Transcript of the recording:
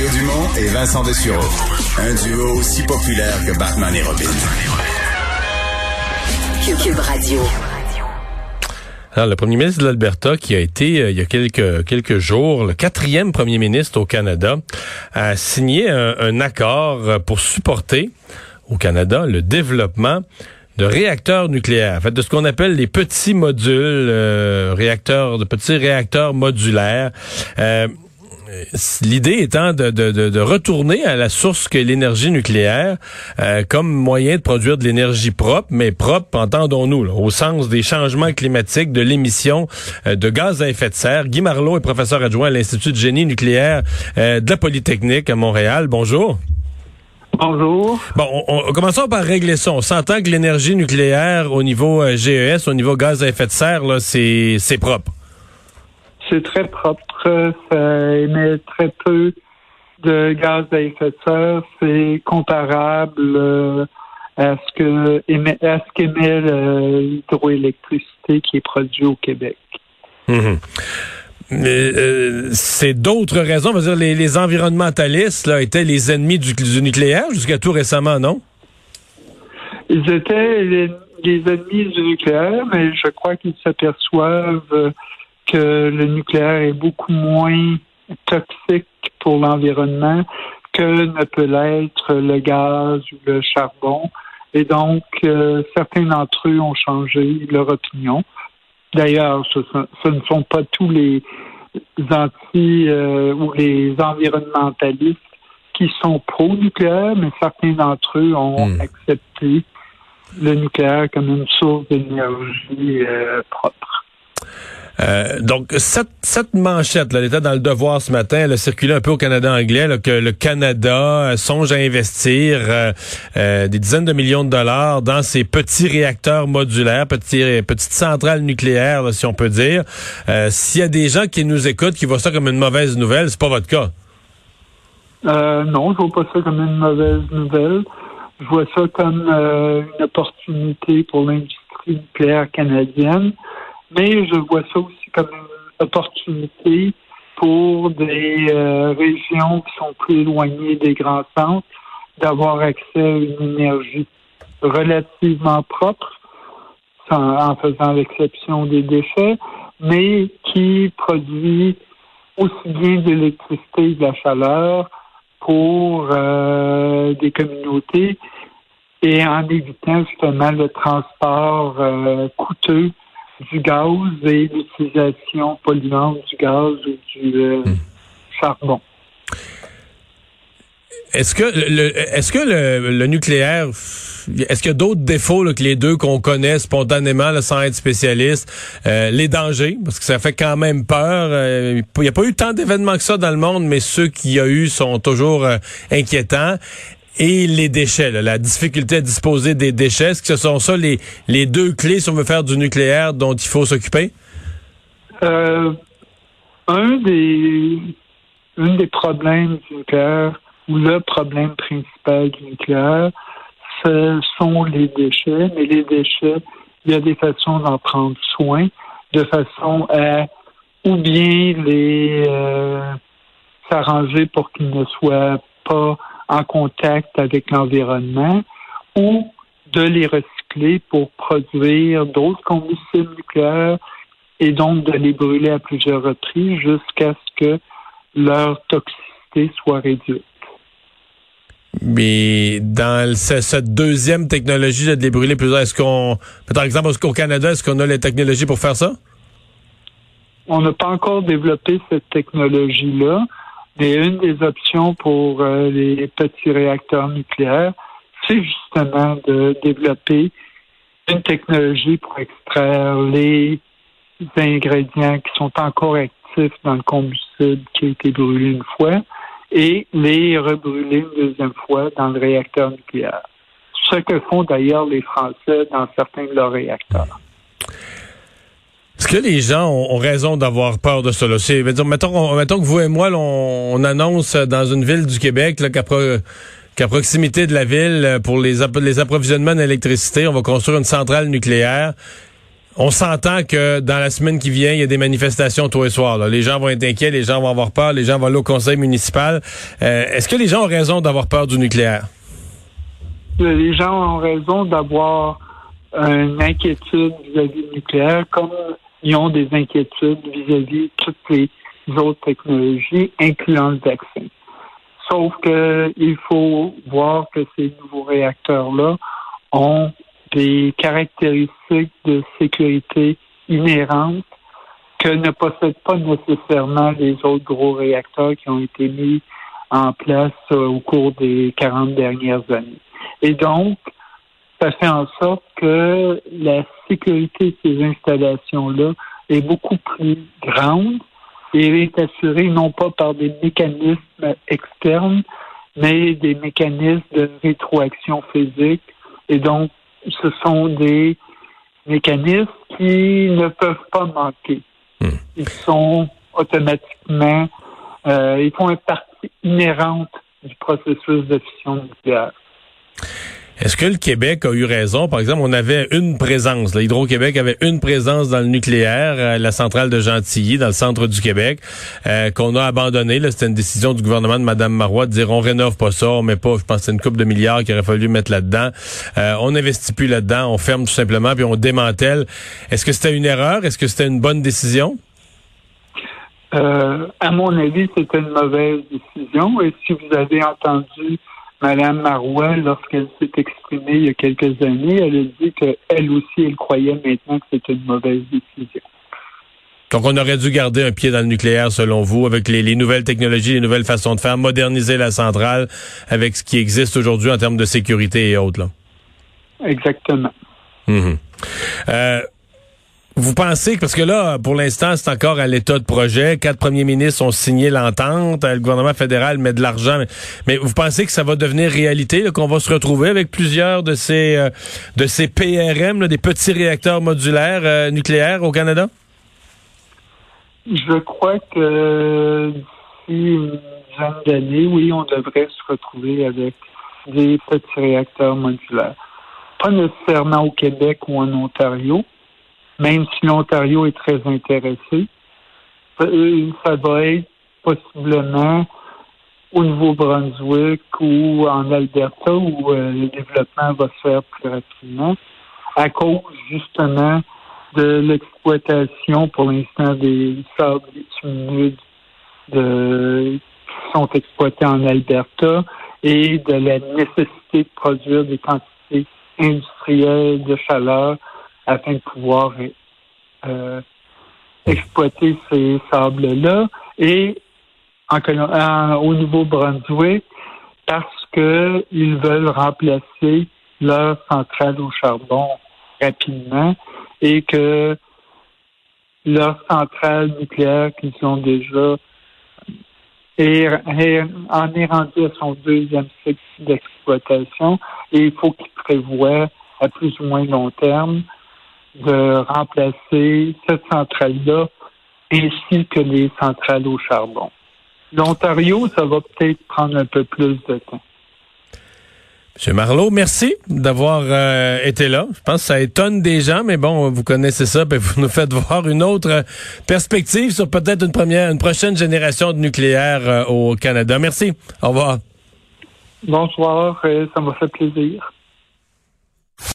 Mario Dumont et Vincent Dessureau. Un duo aussi populaire que Batman et Robin. Cube Radio. Alors, le premier ministre de l'Alberta, qui a été, euh, il y a quelques, quelques jours, le quatrième premier ministre au Canada, a signé un, un accord pour supporter au Canada le développement de réacteurs nucléaires, en fait, de ce qu'on appelle les petits modules, euh, réacteurs, de petits réacteurs modulaires. Euh, L'idée étant de, de, de, retourner à la source que l'énergie nucléaire euh, comme moyen de produire de l'énergie propre, mais propre, entendons-nous, au sens des changements climatiques, de l'émission euh, de gaz à effet de serre. Guy Marlot est professeur adjoint à l'Institut de génie nucléaire euh, de la Polytechnique à Montréal. Bonjour. Bonjour. Bon, on, commençons par régler ça. On s'entend que l'énergie nucléaire au niveau GES, au niveau gaz à effet de serre, là, c'est propre. C'est très propre. Ça émet très peu de gaz à effet de serre. C'est comparable euh, à ce que émet, à ce qu'émet l'hydroélectricité qui est produite au Québec. Mhm. Euh, c'est d'autres raisons. dire, les, les, environnementalistes là, étaient les ennemis du, nucléaire jusqu'à tout récemment, non? Ils étaient les, les, ennemis du nucléaire, mais je crois qu'ils s'aperçoivent que le nucléaire est beaucoup moins toxique pour l'environnement que ne peut l'être le gaz ou le charbon. Et donc, euh, certains d'entre eux ont changé leur opinion. D'ailleurs, ce, ne sont pas tous les anti euh, ou les environnementalistes qui sont pro-nucléaire, mais certains d'entre eux ont hmm. accepté le nucléaire comme une source d'énergie euh, propre. Euh, donc, cette, cette manchette, là, elle était dans le devoir ce matin, elle a circulé un peu au Canada anglais, que le Canada euh, songe à investir euh, des dizaines de millions de dollars dans ces petits réacteurs modulaires, petits, petites centrales nucléaires, si on peut dire. S'il y a des gens qui nous écoutent, qui voient ça comme une mauvaise nouvelle, c'est pas votre cas. non, je vois pas ça comme une mauvaise nouvelle. Je vois ça comme une opportunité pour l'industrie nucléaire canadienne mais je vois ça aussi comme une opportunité pour des euh, régions qui sont plus éloignées des grands centres d'avoir accès à une énergie relativement propre, en faisant l'exception des déchets, mais qui produit aussi bien de l'électricité et de la chaleur pour euh, des communautés et en évitant justement le transport euh, coûteux du gaz et l'utilisation polluante du gaz ou du euh, hmm. charbon. Est-ce que le, est-ce que le, nucléaire est-ce qu'il y a d'autres défauts que les deux qu'on connaît spontanément sans être spécialiste? Euh, les dangers parce que ça fait quand même peur euh, il n'y a pas eu tant d'événements que ça dans le monde mais ceux qu'il y a eu sont toujours inquiétants et les déchets, la difficulté à disposer des déchets. Est-ce que ce sont ça les, les deux clés si on veut faire du nucléaire dont il faut s'occuper? Euh, un des un des problèmes du nucléaire, ou le problème principal du nucléaire, ce sont les déchets, mais les déchets, il y a des façons d'en prendre soin, de façon à ou bien les euh, s'arranger pour qu'ils ne soient pas en contact avec l'environnement ou de les recycler pour produire d'autres combustibles nucléaires et donc de les brûler à plusieurs reprises jusqu'à ce que leur toxicité soit réduite. Mais dans cette deuxième technologie de les brûler plusieurs, est-ce qu'on, par exemple, au Canada, est-ce qu'on a les technologies pour faire ça? On n'a pas encore développé cette technologie-là. Mais une des options pour euh, les petits réacteurs nucléaires, c'est justement de développer une technologie pour extraire les ingrédients qui sont encore actifs dans le combustible qui a été brûlé une fois et les rebrûler une deuxième fois dans le réacteur nucléaire. Ce que font d'ailleurs les Français dans certains de leurs réacteurs. Est-ce que les gens ont, raison d'avoir peur de ça? Là? Dire, mettons, mettons, que vous et moi, on, annonce dans une ville du Québec qu'à proximité de la ville, pour les, approvisionnements d'électricité, on va construire une centrale nucléaire. on s'entend que dans la semaine qui vient, il y a des manifestations tous les soirs. Les gens vont être inquiets, les gens vont avoir peur, les gens vont aller au conseil municipal. Euh, est-ce que les gens ont raison d'avoir peur du nucléaire? Les gens ont raison d'avoir une inquiétude vis-à-vis du nucléaire, comme ils ont des inquiétudes vis-à-vis de toutes les autres technologies, incluant le vaccin. Sauf qu'il faut voir que ces nouveaux réacteurs-là ont des caractéristiques de sécurité inhérentes que ne possèdent pas nécessairement les autres gros réacteurs qui ont été mis en place euh, au cours des 40 dernières années. Et donc, ça fait en sorte que la sécurité de ces installations-là est beaucoup plus grande et est assurée non pas par des mécanismes externes, mais des mécanismes de rétroaction physique. Et donc, ce sont des mécanismes qui ne peuvent pas manquer. Hmm. Ils sont automatiquement, euh, ils font une partie inhérente du processus de fission nucléaire. Est-ce que le Québec a eu raison? Par exemple, on avait une présence. Hydro-Québec avait une présence dans le nucléaire, euh, la centrale de Gentilly, dans le centre du Québec, euh, qu'on a abandonné. C'était une décision du gouvernement de Mme Marois de dire on rénove pas ça, on met pas, je pense, c'est une coupe de milliards qu'il aurait fallu mettre là-dedans. Euh, on n'investit plus là-dedans, on ferme tout simplement, puis on démantèle. Est-ce que c'était une erreur? Est-ce que c'était une bonne décision? à mon avis, c'était une mauvaise décision. Et si vous avez entendu Madame Marois, lorsqu'elle s'est exprimée il y a quelques années, elle a dit qu'elle aussi, elle croyait maintenant que c'était une mauvaise décision. Donc, on aurait dû garder un pied dans le nucléaire, selon vous, avec les, nouvelles technologies, les nouvelles façons de faire, moderniser la centrale avec ce qui existe aujourd'hui en termes de sécurité et autres. Là. Exactement. Mhm. Euh, vous pensez que, parce que là, pour l'instant, c'est encore à l'état de projet, quatre premiers ministres ont signé l'entente, le gouvernement fédéral met de l'argent, mais, vous pensez que ça va devenir réalité, qu'on va se retrouver avec plusieurs de ces, euh, de ces PRM, des petits réacteurs modulaires euh, nucléaires au Canada? Je crois que d'ici une dizaine d'années, oui, on devrait se retrouver avec des petits réacteurs modulaires. Pas nécessairement au Québec ou en Ontario, même si l'Ontario est très intéressé. Euh, ça va être possiblement au Nouveau-Brunswick ou en Alberta où euh, le développement va se faire plus rapidement à cause justement de l'exploitation pour l'instant des sables humides de, qui sont exploités en Alberta et de la nécessité de produire des quantités industrielles de chaleur afin de pouvoir euh, exploiter ces sables-là. Et au Nouveau-Brunswick, parce qu'ils veulent remplacer leur centrale au charbon rapidement et que leur centrale nucléaire qu'ils ont déjà en est rendu à son deuxième cycle d'exploitation et il faut qu'ils prévoient à plus ou moins long terme de remplacer cette centrale-là ainsi que les centrales au charbon. L'Ontario, ça va peut-être prendre un peu plus de temps. Monsieur Marlot, merci d'avoir euh, été là. Je pense que ça étonne des gens, mais bon, vous connaissez ça, puis vous nous faites voir une autre perspective sur peut-être une première, une prochaine génération de nucléaire euh, au Canada. Merci. Au revoir. Bonsoir, euh, ça m'a fait plaisir.